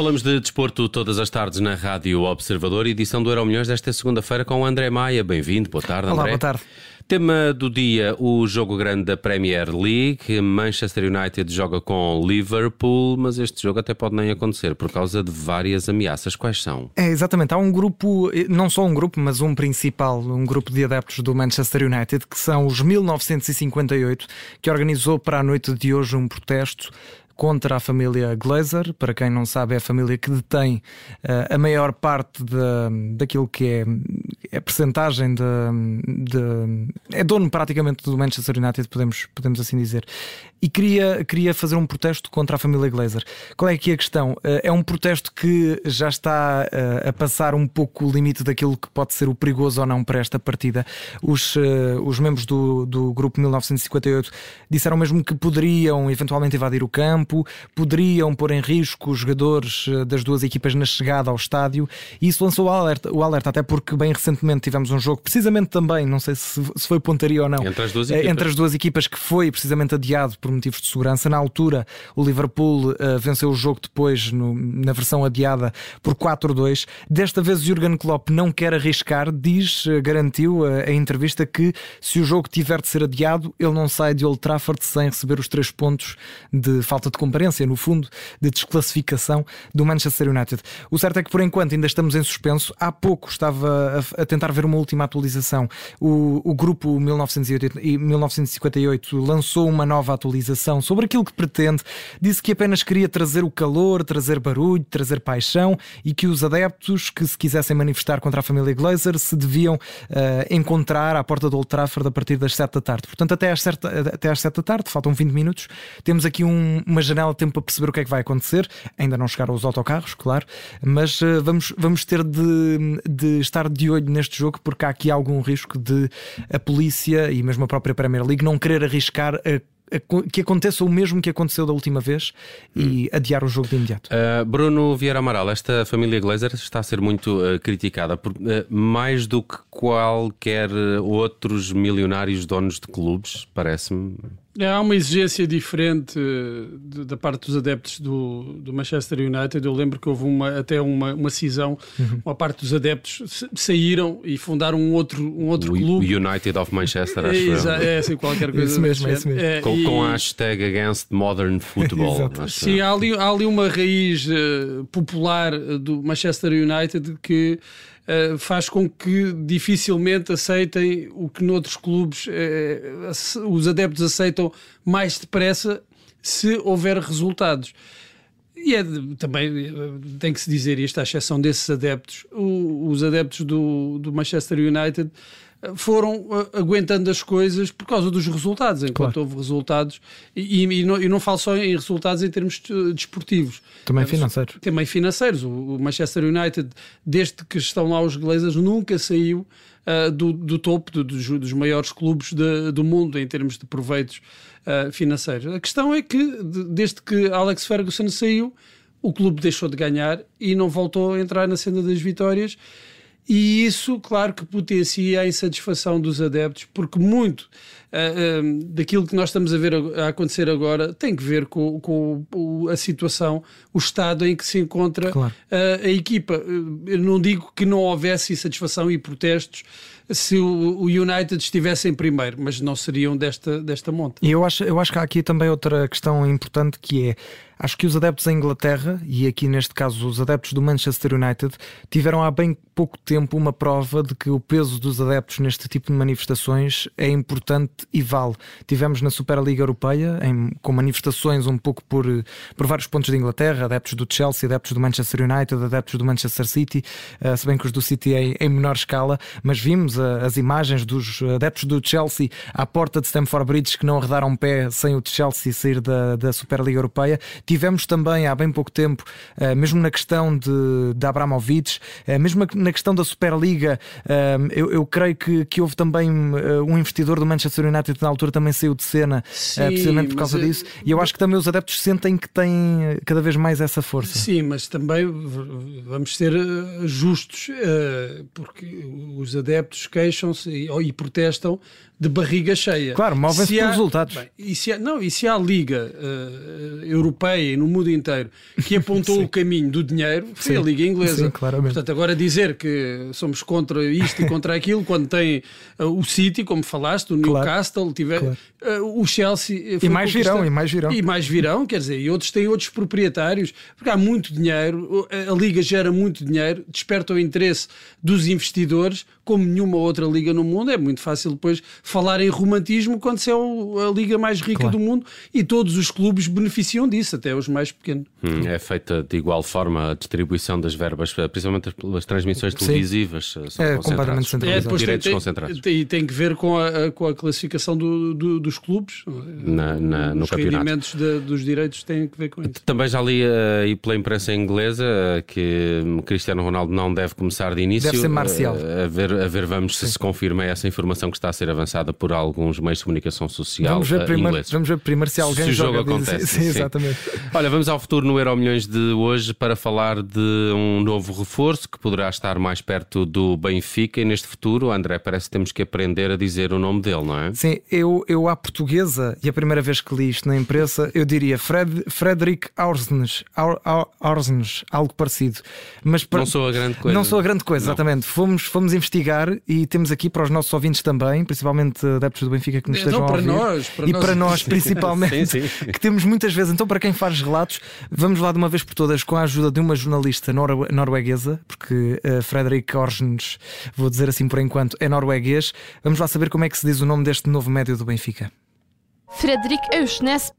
Falamos de desporto todas as tardes na Rádio Observador, edição do Euro Milhões desta segunda-feira com o André Maia. Bem-vindo, boa tarde, André. Olá, boa tarde. Tema do dia: o jogo grande da Premier League. Manchester United joga com Liverpool, mas este jogo até pode nem acontecer por causa de várias ameaças. Quais são? É, exatamente. Há um grupo, não só um grupo, mas um principal, um grupo de adeptos do Manchester United, que são os 1958, que organizou para a noite de hoje um protesto contra a família Glazer. Para quem não sabe, é a família que detém uh, a maior parte de, daquilo que é, é a percentagem de, de, É dono praticamente do Manchester United, podemos, podemos assim dizer. E queria, queria fazer um protesto contra a família Glazer. Qual é aqui a questão? Uh, é um protesto que já está uh, a passar um pouco o limite daquilo que pode ser o perigoso ou não para esta partida. Os, os membros do, do grupo 1958 disseram mesmo que poderiam eventualmente invadir o campo campo, poderiam pôr em risco os jogadores eh, das duas equipas na chegada ao estádio, e isso lançou o alerta, o alerta até porque bem recentemente tivemos um jogo, precisamente também, não sei se, se foi pontaria ou não, entre as, duas eh, equipas. entre as duas equipas que foi precisamente adiado por motivos de segurança. Na altura, o Liverpool uh, venceu o jogo depois no, na versão adiada por 4-2. Desta vez, o Jurgen Klopp não quer arriscar, diz, uh, garantiu uh, a entrevista que se o jogo tiver de ser adiado, ele não sai de Old Trafford sem receber os três pontos de falta de comparência, no fundo, de desclassificação do Manchester United. O certo é que por enquanto ainda estamos em suspenso. Há pouco estava a, tentar ver uma última atualização. O, o grupo 1980 e 1958 lançou uma nova atualização sobre aquilo que pretende. Disse que apenas queria trazer o calor, trazer barulho, trazer paixão e que os adeptos que se quisessem manifestar contra a família Glazer se deviam uh, encontrar à porta do Old Trafford a partir das 7 da tarde. Portanto, até às 7, até às 7 da tarde, faltam 20 minutos, temos aqui um, uma janela de tempo para perceber o que é que vai acontecer. Ainda não chegaram os autocarros, claro, mas uh, vamos, vamos ter de, de estar de olho neste jogo porque há aqui algum risco de a polícia e mesmo a própria Premier League não querer arriscar a que aconteça o mesmo que aconteceu da última vez e hum. adiar o jogo de imediato. Uh, Bruno Vieira Amaral, esta família Glazer está a ser muito uh, criticada por uh, mais do que qualquer outros milionários donos de clubes, parece-me. É, há uma exigência diferente eh, de, da parte dos adeptos do, do, Manchester United. Eu lembro que houve uma, até uma, uma cisão, uhum. uma parte dos adeptos saíram e fundaram um outro, um outro o clube. United of Manchester, acho é, é, assim, qualquer coisa. Isso mesmo, é isso mesmo. É, com, e... com a hashtag Against Modern Football. Sim, há ali, há ali uma raiz uh, popular do Manchester United que uh, faz com que dificilmente aceitem o que noutros clubes uh, os adeptos aceitam mais depressa se houver resultados. E é, também eh, tem que se dizer isto, à exceção desses adeptos, o, os adeptos do, do Manchester United foram uh, aguentando as coisas por causa dos resultados, enquanto claro. houve resultados, e, e, não, e, não, falo só em resultados em termos desportivos. Também financeiros. Também financeiros. O, Manchester United, desde que estão lá os Glazers, nunca saiu uh, do, do, topo do, dos, dos, maiores clubes de, do mundo em termos de proveitos uh, financeiros. A questão é que, de, desde que Alex Ferguson saiu, o clube deixou de ganhar e não voltou a entrar na senda das vitórias e isso, claro, que potencia a insatisfação dos adeptos, porque muito uh, uh, daquilo que nós estamos a ver a, a, acontecer agora tem que ver com, com o, a situação, o estado em que se encontra claro. uh, a equipa. Eu não digo que não houvesse insatisfação e protestos se o, United estivesse em primeiro, mas não seriam desta, desta monta. E eu acho, eu acho que há aqui também outra questão importante que é Acho que os adeptos em Inglaterra, e aqui neste caso os adeptos do Manchester United, tiveram há bem pouco tempo uma prova de que o peso dos adeptos neste tipo de manifestações é importante e vale. Tivemos na Superliga Europeia, em, com manifestações um pouco por, por vários pontos de Inglaterra, adeptos do Chelsea, adeptos do Manchester United, adeptos do Manchester City, uh, se bem que os do City é em menor escala, mas vimos uh, as imagens dos adeptos do Chelsea à porta de Stamford Bridge que não arredaram pé sem o Chelsea sair da, da Superliga Europeia Tivemos também há bem pouco tempo, eh, mesmo na questão de, de Abramovich, eh, mesmo na questão da Superliga, eh, eu, eu creio que, que houve também um investidor do Manchester United na altura também saiu de cena, Sim, precisamente por causa disso. E eu acho que também os adeptos sentem que têm cada vez mais essa força. Sim, mas também vamos ser justos, porque os adeptos queixam-se e protestam de barriga cheia. Claro, movem-se por resultados. Bem, e se há, não, e se há a Liga uh, Europeia e no mundo inteiro que apontou o caminho do dinheiro, foi Sim. a Liga Inglesa. Sim, claramente. Portanto, agora dizer que somos contra isto e contra aquilo, quando tem uh, o City, como falaste, o Newcastle, claro. tiver, claro. uh, o Chelsea. e mais virão, e mais virão. E mais virão, quer dizer, e outros têm outros proprietários, porque há muito dinheiro, a Liga gera muito dinheiro, desperta o interesse dos investidores, como nenhuma outra liga no mundo. É muito fácil depois falar em romantismo quando se é a liga mais rica claro. do mundo e todos os clubes beneficiam disso, até os mais pequenos. Hum, é feita de igual forma a distribuição das verbas, principalmente pelas transmissões televisivas. Sim. é completamente centralizado. É, direitos tem, concentrados. E tem que ver com a, com a classificação do, do, dos clubes. Na, na, no Os campeonato. rendimentos de, dos direitos têm que ver com isso. Também já li uh, pela imprensa inglesa uh, que Cristiano Ronaldo não deve começar de início. Deve ser Marcial. Uh, a, ver, a ver, vamos se se confirma essa informação que está a ser avançada por alguns meios de comunicação social vamos ver primeiro, ingleses. Vamos ver primeiro se alguém se o jogo acontece. Sim, sim, exatamente. Olha, vamos ao futuro no Euro Milhões de hoje para falar de um novo reforço que poderá estar mais perto do Benfica e neste futuro, André, parece que temos que aprender a dizer o nome dele, não é? Sim, eu, eu à portuguesa, e a primeira vez que li isto na imprensa, eu diria Fred, Frederick Aursnes, Aursnes, algo parecido. Mas para... Não sou a grande coisa. Não sou a grande coisa, não. exatamente. Fomos, fomos investigar e temos aqui para os nossos ouvintes também, principalmente adeptos do Benfica que nos estejam para a ouvir. Nós, para e nós. para nós, principalmente, sim, sim. que temos muitas vezes. Então, para quem faz relatos, vamos lá de uma vez por todas com a ajuda de uma jornalista norueguesa, porque uh, Frederick Orsnes, vou dizer assim por enquanto, é norueguês. Vamos lá saber como é que se diz o nome deste novo médio do Benfica. Frederick Aursnes.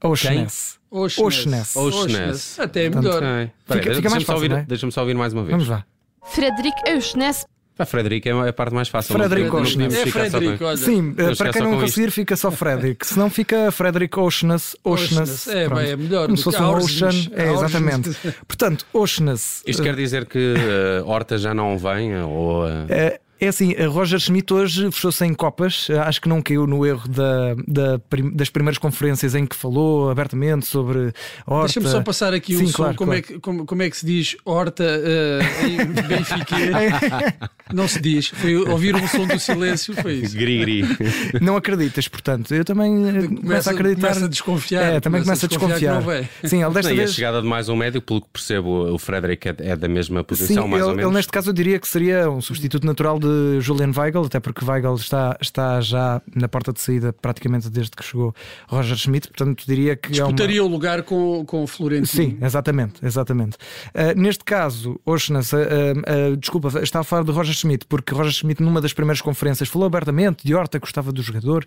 Aursnes. Aursnes. Aursnes. Até é melhor. Okay. Fica, fica mais fácil, ouvir, Deixa-me só ouvir mais uma vez. Vamos lá. Frederick Aursnes. A Frederico é a parte mais fácil. Frederico Oceans. É Frederico, olha. Sim, não para quem não conseguir, isto. fica só Frederico. Se não fica Frederico Oceans. Oceans. É, bem, é melhor. Como se fosse um Ocean. É, exatamente. Portanto, Oceans. Isto quer dizer que uh, Horta já não vem? Ou, uh... É assim, a Roger Schmidt hoje fechou-se em copas. Acho que não caiu no erro da, da, das primeiras conferências em que falou abertamente sobre horta. Deixa-me só passar aqui Sim, um claro, som. Como, claro. É que, como, como, é que se diz horta uh, em Benfica? não se diz. Foi ouvir um som do silêncio, foi isso. Gri-gri. Não acreditas, portanto. Eu também começo, começo a acreditar. Começa a desconfiar. É, também começa a desconfiar. A desconfiar. Sim, ele desta não, vez... E a chegada de mais um médio, pelo que percebo, o Frederick é, é da mesma posição, Sim, mais ele, ou menos. Ele, neste caso, eu diria que seria um substituto natural de Julian Weigl Weigl, até porque Weigl está, está já na porta de saída praticamente desde que chegou Roger Schmidt, portanto diria que. Disputaria é uma... o lugar com, com o Florentino. Sim, exatamente. exatamente. Uh, neste caso, Oshnas, uh, uh, desculpa, está a falar de Roger Schmidt, porque Roger Schmidt, numa das primeiras conferências, falou abertamente de Horta, gostava do jogador.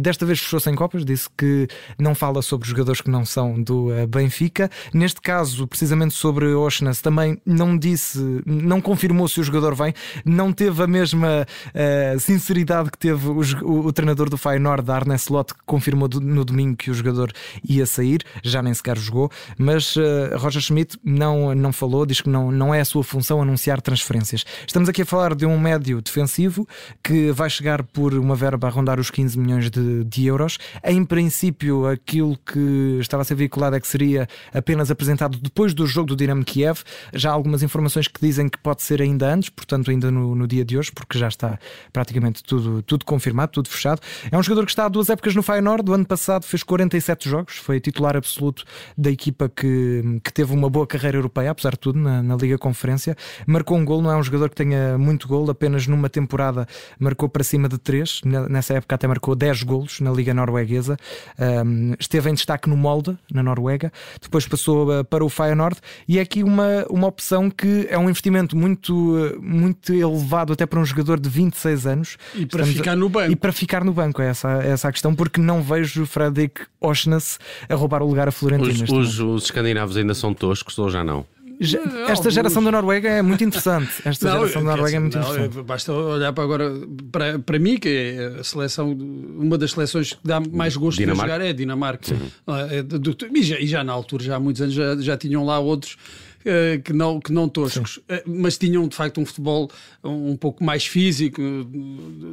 desta vez fechou-se em Copas, disse que não fala sobre jogadores que não são do Benfica. Neste caso, precisamente sobre Oshnas, também não disse, não confirmou se o jogador vem, não teve a mesma sinceridade que teve o, o, o, treinador do Feyenoord, Arne Slot, que confirmou do, no domingo que o jogador ia sair, já nem sequer jogou, mas uh, Roger Schmidt não, não falou, diz que não, não é a sua função anunciar transferências. Estamos aqui a falar de um médio defensivo que vai chegar por uma verba a rondar os 15 milhões de, de euros. Em princípio, aquilo que estava a ser veiculado é que seria apenas apresentado depois do jogo do Dinamo Kiev. Já há algumas informações que dizem que pode ser ainda antes, portanto, ainda no, no dia de hoje, porque já está praticamente tudo, tudo confirmado, tudo fechado. É um jogador que está há duas épocas no Feyenoord. Do ano passado fez 47 jogos, foi titular absoluto da equipa que, que teve uma boa carreira europeia, apesar de tudo, na, na Liga Conferência. Marcou um gol, não é um jogador que tenha muito gol, apenas numa temporada marcou para cima de 3. Nessa época até marcou 10 golos na Liga Norueguesa. Um, esteve em destaque no Molde, na Noruega. Depois passou uh, para o Feyenoord e é aqui uma, uma opção que é um investimento muito, muito elevado até para um jogador de 26 anos. E para Estamos ficar no banco. E para ficar no banco, é essa, é essa a questão, porque não vejo Fredrik Oshnas a roubar o lugar a Florentino. Os, os, os escandinavos ainda são toscos ou já não? Esta geração da Noruega é muito interessante. Esta não, geração da Noruega é muito não, interessante. Basta olhar para agora para, para mim, que é a seleção, uma das seleções que dá mais gosto de jogar é a Dinamarca. É, do, do, e, já, e já na altura, já há muitos anos, já, já tinham lá outros uh, que, não, que não toscos, uh, mas tinham de facto um futebol um pouco mais físico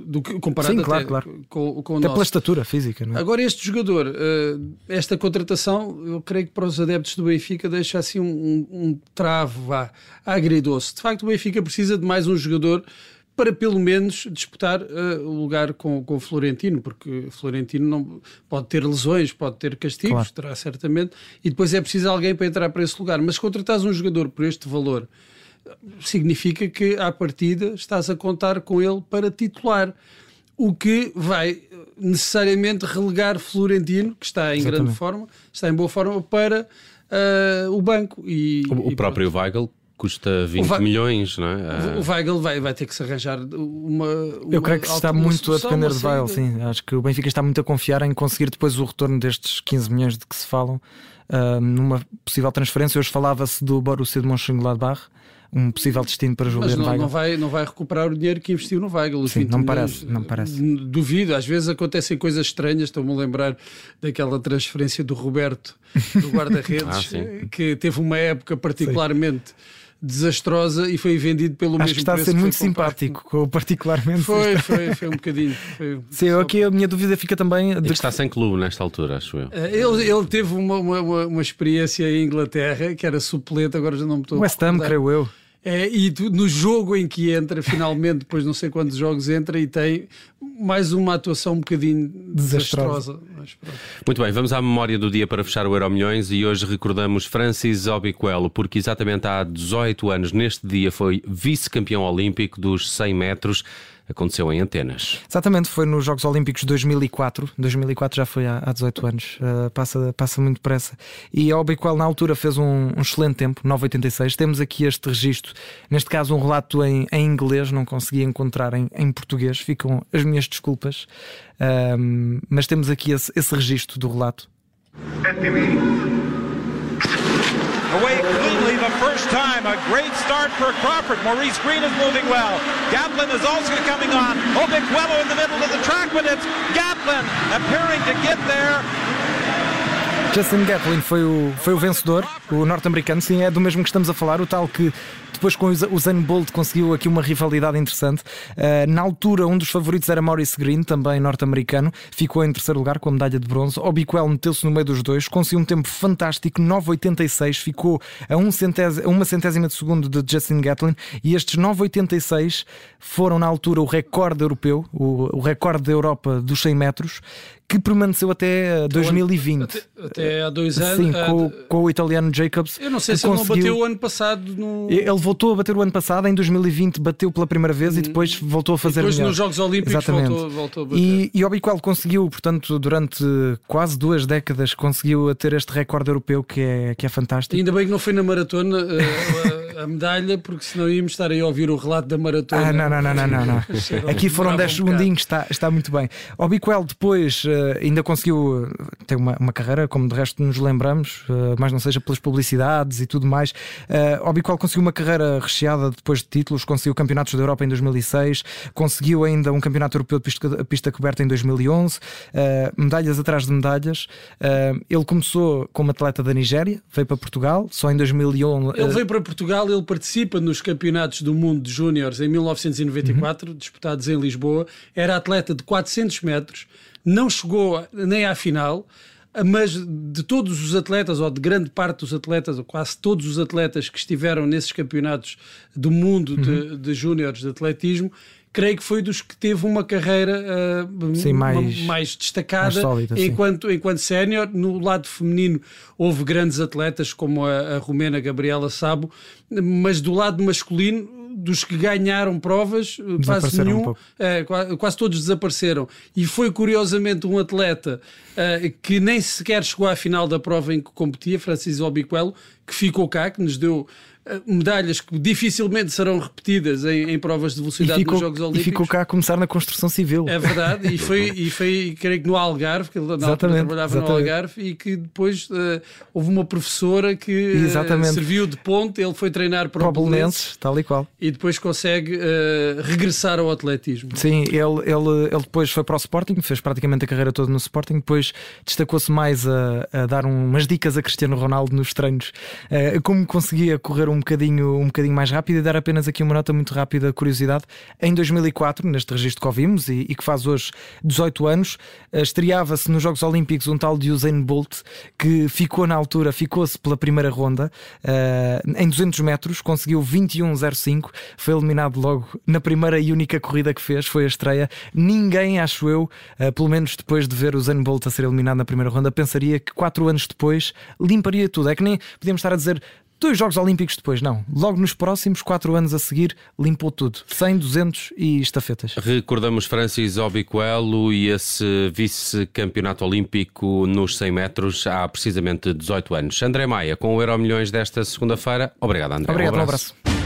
do que comparado Sim, claro, até claro. com, com o até nosso. pela estatura física. Não é? Agora, este jogador, uh, esta contratação, eu creio que para os adeptos do Benfica deixa assim um, um, um travo vá, agridoce. De facto, o Benfica precisa de mais um jogador para pelo menos disputar uh, o lugar com, com o Florentino, porque Florentino não pode ter lesões, pode ter castigos, claro. terá certamente, e depois é preciso alguém para entrar para esse lugar. Mas se contratares um jogador por este valor, significa que à partida estás a contar com ele para titular, o que vai necessariamente relegar Florentino, que está em Exatamente. grande forma, está em boa forma, para uh, o banco. E, o, e o próprio Weigl custa 20 Va milhões, não é? O Weigl vai, vai ter que se arranjar uma. uma Eu creio que está muito a depender de Weigl, sim. Acho que o Benfica está muito a confiar em conseguir depois o retorno destes 15 milhões de que se falam uh, numa possível transferência. Hoje falava-se do Borussia de Mönchengladbach um possível destino para Juliano Mas não, não, vai, não vai recuperar o dinheiro que investiu no Weigl. Sim, não parece, não parece. Duvido, às vezes acontecem coisas estranhas. Estou-me a lembrar daquela transferência do Roberto, do guarda-redes, ah, que teve uma época particularmente. Sim desastrosa e foi vendido pelo Acho mesmo que está a ser muito simpático, com, particularmente. Foi, foi, foi um bocadinho. Foi Sim, só... aqui a minha dúvida fica também. De... está sem clube nesta altura, acho eu. Eh, ele, ele teve uma, uma, uma, experiência em Inglaterra que era suplente, agora já não me estou West Ham, creio eu. É, e tu, no jogo em que entra, finalmente, depois não sei quantos jogos entra e tem mais uma atuação um bocadinho desastrosa. Muito bem, vamos à memória do dia para fechar o Euro Milhões e hoje recordamos Francis Obiquelo, porque exatamente há 18 anos, neste dia, foi vice-campeão olímpico dos 100 metros aconteceu em Atenas. Exatamente, foi nos Jogos Olímpicos de 2004. 2004 já foi há, há 18 anos, uh, passa, passa muito depressa. E a Obiquel na altura fez um, um, excelente tempo, 9,86. Temos aqui este registro, neste caso um relato em, em inglês, não consegui encontrar em, em português, ficam as minhas desculpas. Um, mas temos aqui esse, esse registro do relato. The first time. A great start for Crawford. Maurice Green is moving well. Gatlin is also coming on. Obiquello in the middle of the track, but it's Gatlin appearing to get there. Justin Gatlin foi o, foi o vencedor, o norte-americano, sim, é do mesmo que estamos a falar, o tal que depois com o Zane Bolt conseguiu aqui uma rivalidade interessante. Uh, na altura, um dos favoritos era Maurice Green, também norte-americano, ficou em terceiro lugar com a medalha de bronze. Obiquel meteu-se no meio dos dois, conseguiu um tempo fantástico, 9,86, ficou a, um centésima, uma centésima de segundo de Justin Gatlin. E estes 9,86 foram na altura o recorde europeu, o, o recorde da Europa dos 100 metros, que permaneceu até 2020. Até, até há dois anos. Sim, com, com, o italiano Jacobs. Eu não sei se conseguiu... ele não bateu o ano passado. No... Ele voltou a bater o ano passado, em 2020 bateu pela primeira vez hum. e depois voltou a fazer depois melhor. nos Jogos Olímpicos Exatamente. voltou, voltou a bater. E, e Obiquel conseguiu, portanto, durante quase duas décadas, conseguiu ter este recorde europeu que é, que é fantástico. ainda bem que não foi na maratona. Uh, a medalha, porque senão íamos estar aí a ouvir o relato da maratona. Ah, não, não, não, não, não. não. Aqui foram 10 segundinhos, está, está muito bem. O Biquel depois uh, ainda conseguiu ter uma, uma carreira, como de resto nos lembramos, uh, mas não seja pelas publicidades e tudo mais. Uh, o Biquel conseguiu uma carreira recheada depois de títulos, conseguiu campeonatos da Europa em 2006, conseguiu ainda um campeonato europeu de pista, pista coberta em 2011, uh, medalhas atrás de medalhas. ele começou como atleta da Nigéria, veio para Portugal, só em 2011. Ele veio para Portugal ele participa nos campeonatos do mundo de júniores em 1994, uhum. disputados em Lisboa. Era atleta de 400 metros, não chegou nem à final mas de todos os atletas, ou de grande parte dos atletas, ou quase todos os atletas que estiveram nesses campeonatos do mundo uhum. de, de júniores de atletismo, creio que foi dos que teve uma carreira uh, Sim, mais, mais, destacada mais sólida, enquanto, enquanto sénior. No lado feminino houve grandes atletas como a, a romena Gabriela Sabo, mas do lado masculino dos que ganharam provas, quase nenhum, um é, quase todos desapareceram. E foi curiosamente um atleta uh, que nem sequer chegou à final da prova em que competia, Francisco Obiquelo, que ficou cá, que nos deu eh, medalhas que dificilmente serão repetidas em, em provas de velocidade ficou, nos Jogos Olímpicos. E ficou cá a começar na construção civil. É verdade, e foi, e foi creio que no Algarve, que ele na altura trabalhava exatamente. no Algarve, e que depois uh, houve uma professora que uh, serviu de ponte, ele foi treinar para, para o Belenenses, tal e qual. E depois consegue uh, regressar ao atletismo. Sim, ele, ele, ele depois foi para o Sporting, fez praticamente a carreira toda no Sporting, depois destacou-se mais a, a dar umas dicas a Cristiano Ronaldo nos treinos uh, como conseguia correr um bocadinho, um bocadinho mais rápido e dar apenas aqui uma nota muito rápida, curiosidade. Em 2004, neste registro que ouvimos e, e que faz hoje 18 anos, uh, estreava-se nos Jogos Olímpicos um tal de Usain Bolt que ficou na altura, ficou-se pela primeira ronda uh, em 200 metros, conseguiu 21,05, foi eliminado logo na primeira e única corrida que fez, foi a estreia. Ninguém, acho eu, pelo menos depois de ver o Usain Bolt a ser eliminado na primeira ronda, pensaria que quatro anos depois limparia tudo. É que nem podíamos estar a dizer dois Jogos Olímpicos depois, não. Logo nos próximos quatro anos a seguir, limpou tudo. 100, 200 e estafetas. Recordamos Francis Obicoelo e esse vice-campeonato olímpico nos 100 metros há precisamente 18 anos. André Maia, com o Euro Milhões desta segunda-feira. Obrigado, André. Obrigado, um abraço. Um abraço.